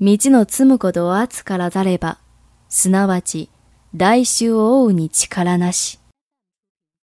道の積むことを厚からざれば、すなわち、来週を追うに力なし。